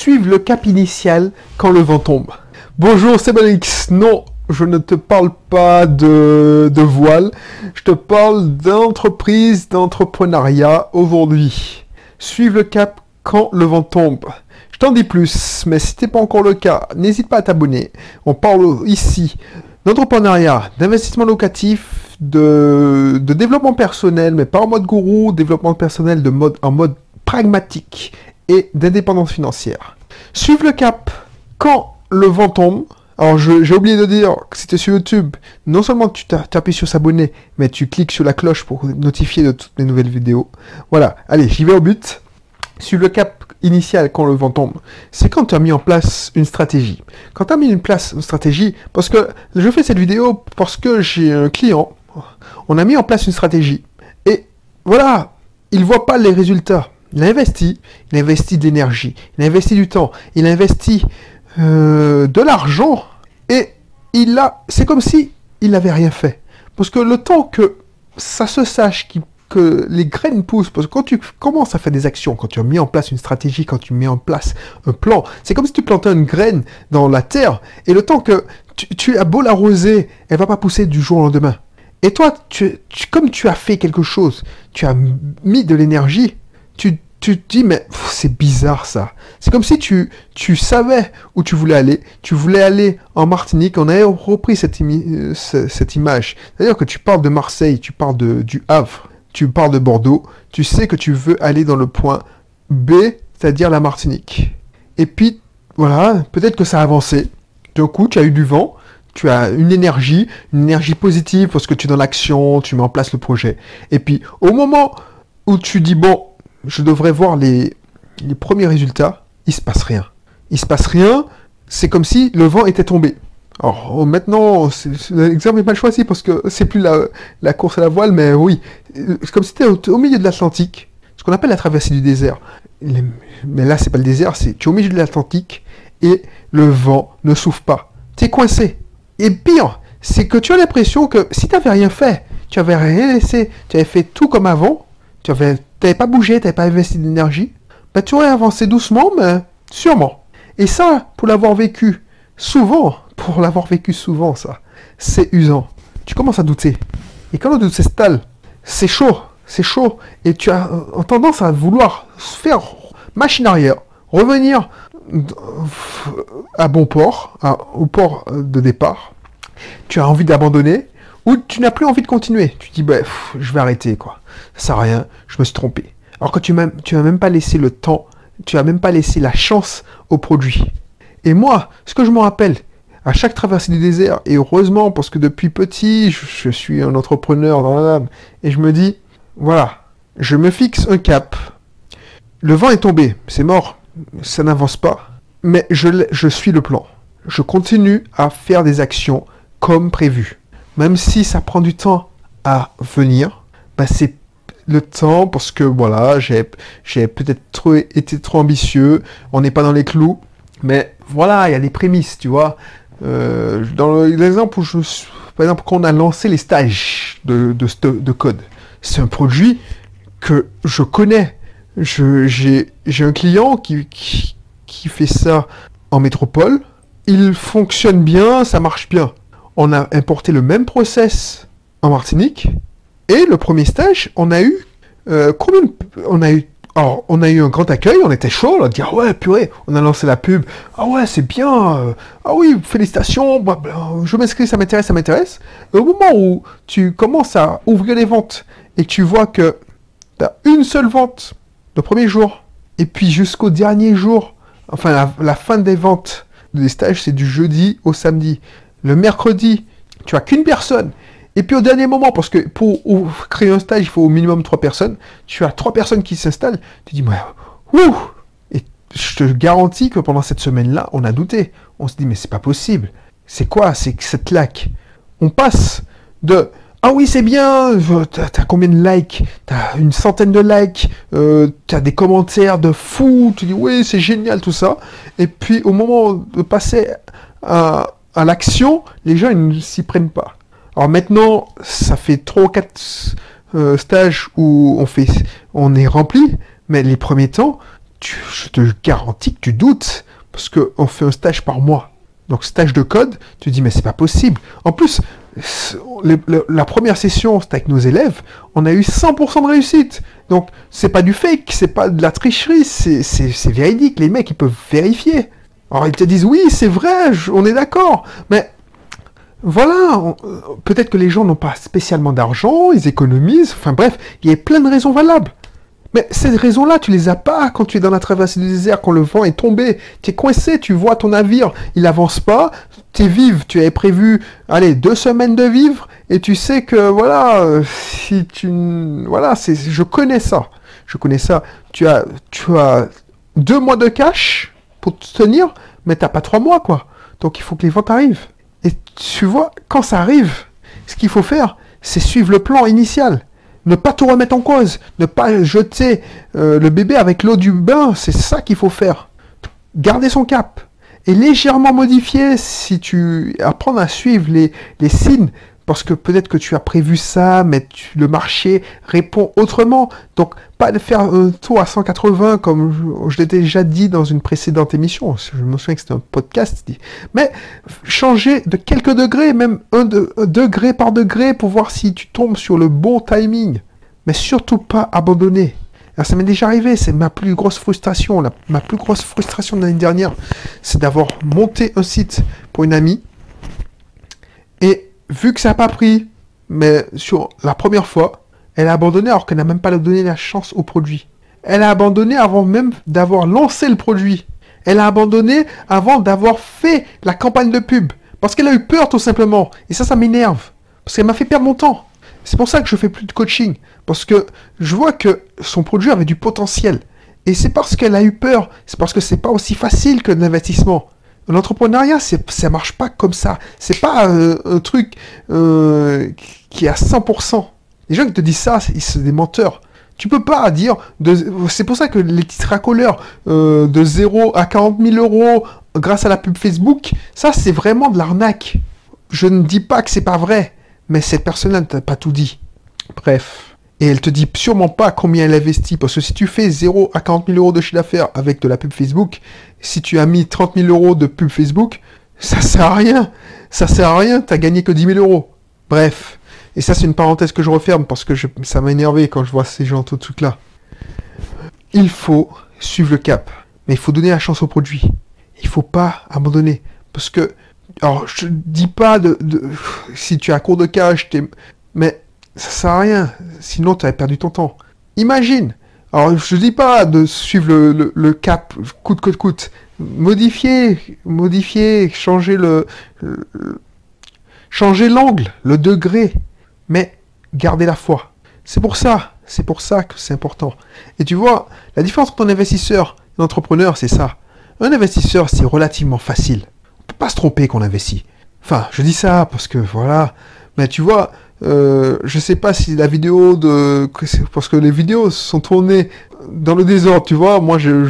Suive le cap initial quand le vent tombe. Bonjour, c'est Bonix. Non, je ne te parle pas de, de voile, je te parle d'entreprise, d'entrepreneuriat aujourd'hui. Suive le cap quand le vent tombe. Je t'en dis plus, mais si ce n'est pas encore le cas, n'hésite pas à t'abonner. On parle ici d'entrepreneuriat, d'investissement locatif, de, de, développement personnel, mais pas en mode gourou, développement personnel de mode, en mode pragmatique et d'indépendance financière. Suive le cap quand le vent tombe. Alors j'ai oublié de dire que c'était sur YouTube. Non seulement tu t'appuies sur s'abonner, mais tu cliques sur la cloche pour notifier de toutes mes nouvelles vidéos. Voilà, allez, j'y vais au but. Suive le cap initial quand le vent tombe. C'est quand tu as mis en place une stratégie. Quand tu as mis en place une stratégie, parce que je fais cette vidéo parce que j'ai un client, on a mis en place une stratégie. Et voilà, il voit pas les résultats. Il a investi, il a investi de l'énergie, il a investi du temps, il a investi euh, de l'argent. Et il a, c'est comme si il n'avait rien fait. Parce que le temps que ça se sache que les graines poussent, parce que quand tu commences à faire des actions, quand tu as mis en place une stratégie, quand tu mets en place un plan, c'est comme si tu plantais une graine dans la terre, et le temps que tu, as beau l'arroser, elle va pas pousser du jour au lendemain. Et toi, tu, comme tu as fait quelque chose, tu as mis de l'énergie, tu, tu te dis, mais c'est bizarre ça. C'est comme si tu, tu savais où tu voulais aller. Tu voulais aller en Martinique. On avait repris cette, euh, cette image. C'est-à-dire que tu parles de Marseille, tu parles de, du Havre, tu parles de Bordeaux. Tu sais que tu veux aller dans le point B, c'est-à-dire la Martinique. Et puis, voilà, peut-être que ça a avancé. D'un coup, tu as eu du vent. Tu as une énergie, une énergie positive parce que tu es dans l'action, tu mets en place le projet. Et puis, au moment où tu dis, bon, je devrais voir les, les premiers résultats, il se passe rien. Il se passe rien, c'est comme si le vent était tombé. Alors oh, maintenant, l'exemple n'est pas choisi parce que c'est plus la, la, course à la voile, mais oui, c'est comme si tu étais au, milieu de l'Atlantique, ce qu'on appelle la traversée du désert. mais là, c'est pas le désert, c'est tu es au milieu de l'Atlantique et le vent ne souffle pas. Tu es coincé. Et pire, c'est que tu as l'impression que si tu n'avais rien fait, tu avais rien laissé, tu avais fait tout comme avant, tu avais pas bougé, t'avais pas investi d'énergie, bah tu aurais avancé doucement, mais sûrement. Et ça, pour l'avoir vécu souvent, pour l'avoir vécu souvent, ça, c'est usant. Tu commences à douter. Et quand le doute s'installe, c'est chaud, c'est chaud. Et tu as euh, tendance à vouloir faire machine arrière, revenir à bon port, au port de départ. Tu as envie d'abandonner, ou tu n'as plus envie de continuer. Tu dis, bah, je vais arrêter, quoi. Ça sert rien, je me suis trompé. Alors que tu n'as tu même pas laissé le temps, tu n'as même pas laissé la chance au produit. Et moi, ce que je me rappelle, à chaque traversée du désert, et heureusement, parce que depuis petit, je, suis un entrepreneur dans l'âme, et je me dis, voilà, je me fixe un cap. Le vent est tombé, c'est mort, ça n'avance pas, mais je, je suis le plan. Je continue à faire des actions comme prévu même si ça prend du temps à venir, bah c'est le temps parce que voilà, j'ai, peut-être été trop ambitieux, on n'est pas dans les clous, mais voilà, il y a des prémices, tu vois. Euh, dans l'exemple où je, par exemple, quand on a lancé les stages de, de, code, c'est un produit que je connais. j'ai, un client qui, qui fait ça en métropole. Il fonctionne bien, ça marche bien on a importé le même process en Martinique. Et le premier stage, on a eu euh, combien on a eu on a eu un grand accueil, on était chaud, on a dit ah ouais purée, on a lancé la pub, ah ouais c'est bien, euh, ah oui félicitations, je m'inscris, ça m'intéresse, ça m'intéresse. Au moment où tu commences à ouvrir les ventes et tu vois que tu as une seule vente le premier jour et puis jusqu'au dernier jour, enfin la, la fin des ventes des stages c'est du jeudi au samedi. Le mercredi, tu as qu'une personne. Et puis au dernier moment, parce que pour créer un stage, il faut au minimum trois personnes. Tu as trois personnes qui s'installent. Tu dis, ouh Et je te garantis que pendant cette semaine-là, on a douté. On se dit, mais c'est pas possible. C'est quoi? C'est cette lac On passe de ah oui, c'est bien, t'as as combien de likes? T'as une centaine de likes, euh, t'as des commentaires de fou, tu dis oui, c'est génial tout ça. Et puis au moment de passer à, à l'action, les gens ils ne s'y prennent pas. Alors maintenant, ça fait 3 ou 4 stages où on, fait, on est rempli, mais les premiers temps, je te garantis que tu doutes, parce qu'on fait un stage par mois. Donc stage de code, tu dis mais c'est pas possible. En plus, la première session, c'était avec nos élèves, on a eu 100% de réussite. Donc c'est pas du fake, c'est pas de la tricherie, c'est véridique. Les mecs, ils peuvent vérifier. Alors ils te disent oui, c'est vrai, on est d'accord. Mais voilà, peut-être que les gens n'ont pas spécialement d'argent, ils économisent, enfin bref, il y a plein de raisons valables. Mais ces raisons-là, tu les as pas quand tu es dans la traversée du désert, quand le vent est tombé. Tu es coincé, tu vois ton navire, il avance pas, tu es vive, tu avais prévu, allez, deux semaines de vivre, et tu sais que, voilà, si tu... Voilà, c'est, je connais ça. Je connais ça. Tu as, tu as deux mois de cash pour te tenir, mais t'as pas trois mois, quoi. Donc il faut que les ventes arrivent. Et tu vois, quand ça arrive, ce qu'il faut faire, c'est suivre le plan initial. Ne pas tout remettre en cause. Ne pas jeter euh, le bébé avec l'eau du bain. C'est ça qu'il faut faire. Garder son cap. Et légèrement modifier si tu apprends à suivre les, les signes parce que peut-être que tu as prévu ça, mais le marché répond autrement. Donc, pas de faire un tour à 180 comme je, l'ai déjà dit dans une précédente émission. Je me souviens que c'était un podcast. Mais changer de quelques degrés, même un, degré par degré, pour voir si tu tombes sur le bon timing. Mais surtout pas abandonner. ça m'est déjà arrivé, c'est ma plus grosse frustration. ma plus grosse frustration de l'année dernière, c'est d'avoir monté un site pour une amie. Et vu que ça n'a pas pris, mais sur la première fois, elle a abandonné alors qu'elle n'a même pas donné la chance au produit. Elle a abandonné avant même d'avoir lancé le produit. Elle a abandonné avant d'avoir fait la campagne de pub. Parce qu'elle a eu peur tout simplement. Et ça, ça m'énerve. Parce qu'elle m'a fait perdre mon temps. C'est pour ça que je fais plus de coaching. Parce que je vois que son produit avait du potentiel. Et c'est parce qu'elle a eu peur. C'est parce que c'est pas aussi facile que l'investissement. L'entrepreneuriat, ça marche pas comme ça. C'est pas euh, un truc euh, qui est à 100%. Les gens qui te disent ça, c'est des menteurs. Tu peux pas dire. C'est pour ça que les titres racoleurs euh, de 0 à 40 000 euros grâce à la pub Facebook, ça c'est vraiment de l'arnaque. Je ne dis pas que c'est pas vrai, mais cette personne-là ne t'a pas tout dit. Bref. Et elle te dit sûrement pas combien elle investit. Parce que si tu fais 0 à 40 000 euros de chiffre d'affaires avec de la pub Facebook, si tu as mis 30 000 euros de pub Facebook, ça sert à rien. Ça sert à rien, t'as gagné que 10 000 euros. Bref. Et ça, c'est une parenthèse que je referme parce que ça m'a énervé quand je vois ces gens tout de suite là. Il faut suivre le cap. Mais il faut donner la chance au produit. Il faut pas abandonner. Parce que, alors, je dis pas de, si tu as cours de cash, mais ça sert à rien. Sinon, tu avais perdu ton temps. Imagine. Alors, je dis pas de suivre le, cap coûte que coûte. Modifier, modifier, changer le, changer l'angle, le degré, mais garder la foi. C'est pour ça, c'est pour ça que c'est important. Et tu vois, la différence entre un investisseur et un entrepreneur, c'est ça. Un investisseur, c'est relativement facile. On peut pas se tromper qu'on investit. Enfin, je dis ça parce que voilà. Mais tu vois, euh, je sais pas si la vidéo de parce que les vidéos sont tournées dans le désordre, tu vois. Moi, je,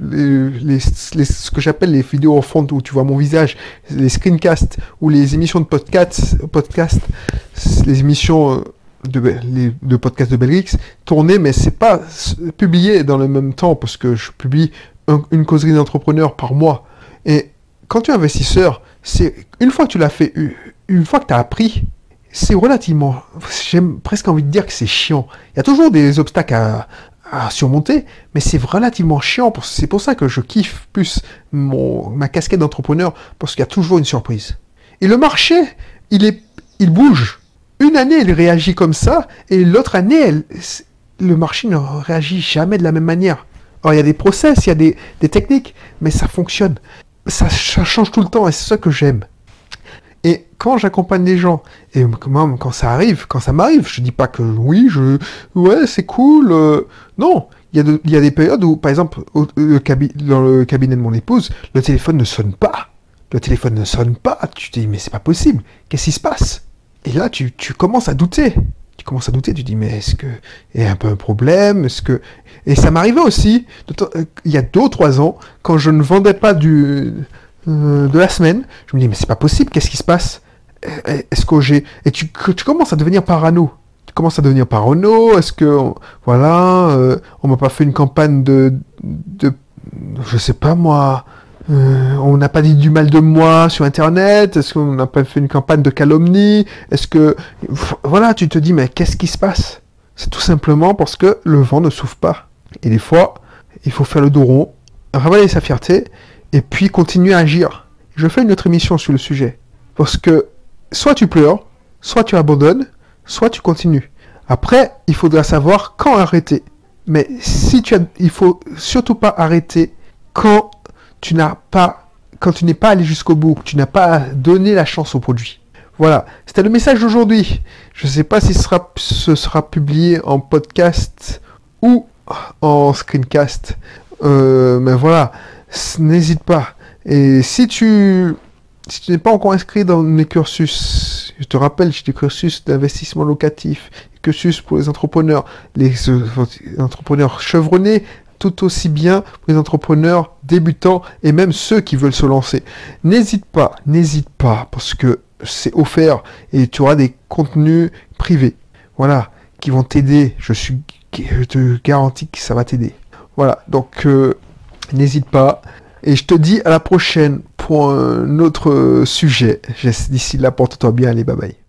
les, ce que j'appelle les vidéos en fond où tu vois mon visage, les screencasts ou les émissions de podcast, podcast, les émissions euh, de, les, de podcast Belrix tournées, mais c'est pas publié dans le même temps parce que je publie une causerie d'entrepreneur par mois. Et quand tu es investisseur, c'est une fois que tu l'as fait, une fois que tu as appris c'est relativement, j'ai presque envie de dire que c'est chiant. Il y a toujours des obstacles à, surmonter, mais c'est relativement chiant. C'est pour ça que je kiffe plus mon, ma casquette d'entrepreneur, parce qu'il y a toujours une surprise. Et le marché, il, est, il bouge. Une année, il réagit comme ça, et l'autre année, le marché ne réagit jamais de la même manière. Alors, il y a des process, il y a des, techniques, mais ça fonctionne. Ça, ça change tout le temps, et c'est ça que j'aime. Quand j'accompagne des gens, et même quand ça arrive, quand ça m'arrive, je dis pas que oui, je, ouais, c'est cool. Euh, non, il y, a il y a des périodes où, par exemple, au, dans le cabinet de mon épouse, le téléphone ne sonne pas. Le téléphone ne sonne pas. Tu te dis, mais c'est pas possible. Qu'est-ce qui se passe? Et là, tu, tu commences à douter. Tu commences à douter. Tu dis, mais est-ce que il y a un peu un problème? Est-ce que et ça m'arrivait aussi euh, il y a deux ou trois ans quand je ne vendais pas du euh, de la semaine. Je me dis, mais c'est pas possible, qu'est-ce qui se passe? Est-ce que j'ai. Et tu, tu commences à devenir parano. Tu commences à devenir parano. Est-ce que. Voilà, euh, on m'a pas fait une campagne de, de, je sais pas moi, euh, on n'a pas dit du mal de moi sur Internet Est-ce qu'on n'a pas fait une campagne de calomnie Est-ce que... Voilà, tu te dis, mais qu'est-ce qui se passe? C'est tout simplement parce que le vent ne souffle pas. Et des fois, il faut faire le dos rond, ravaler sa fierté, et puis continuer à agir. Je fais une autre émission sur le sujet. Parce que soit tu pleures, soit tu abandonnes, soit tu continues. Après, il faudra savoir quand arrêter. Mais si tu as, il faut surtout pas arrêter quand tu n'as pas, quand tu n'es pas allé jusqu'au bout, tu n'as pas donné la chance au produit. Voilà, c'était le message d'aujourd'hui. Je ne sais pas si ce sera, publié en podcast ou en screencast. Euh, mais voilà, n'hésite pas. Et si tu, si tu n'es pas encore inscrit dans mes cursus, je te rappelle, j'ai des cursus d'investissement locatif, cursus pour les entrepreneurs, les euh, entrepreneurs chevronnés, tout aussi bien pour les entrepreneurs débutants et même ceux qui veulent se lancer. N'hésite pas, n'hésite pas, parce que c'est offert et tu auras des contenus privés. Voilà, qui vont t'aider. Je suis, je te garantis que ça va t'aider. Voilà, donc euh, n'hésite pas. Et je te dis à la prochaine pour un autre sujet. D'ici là, porte-toi bien. Allez, bye bye.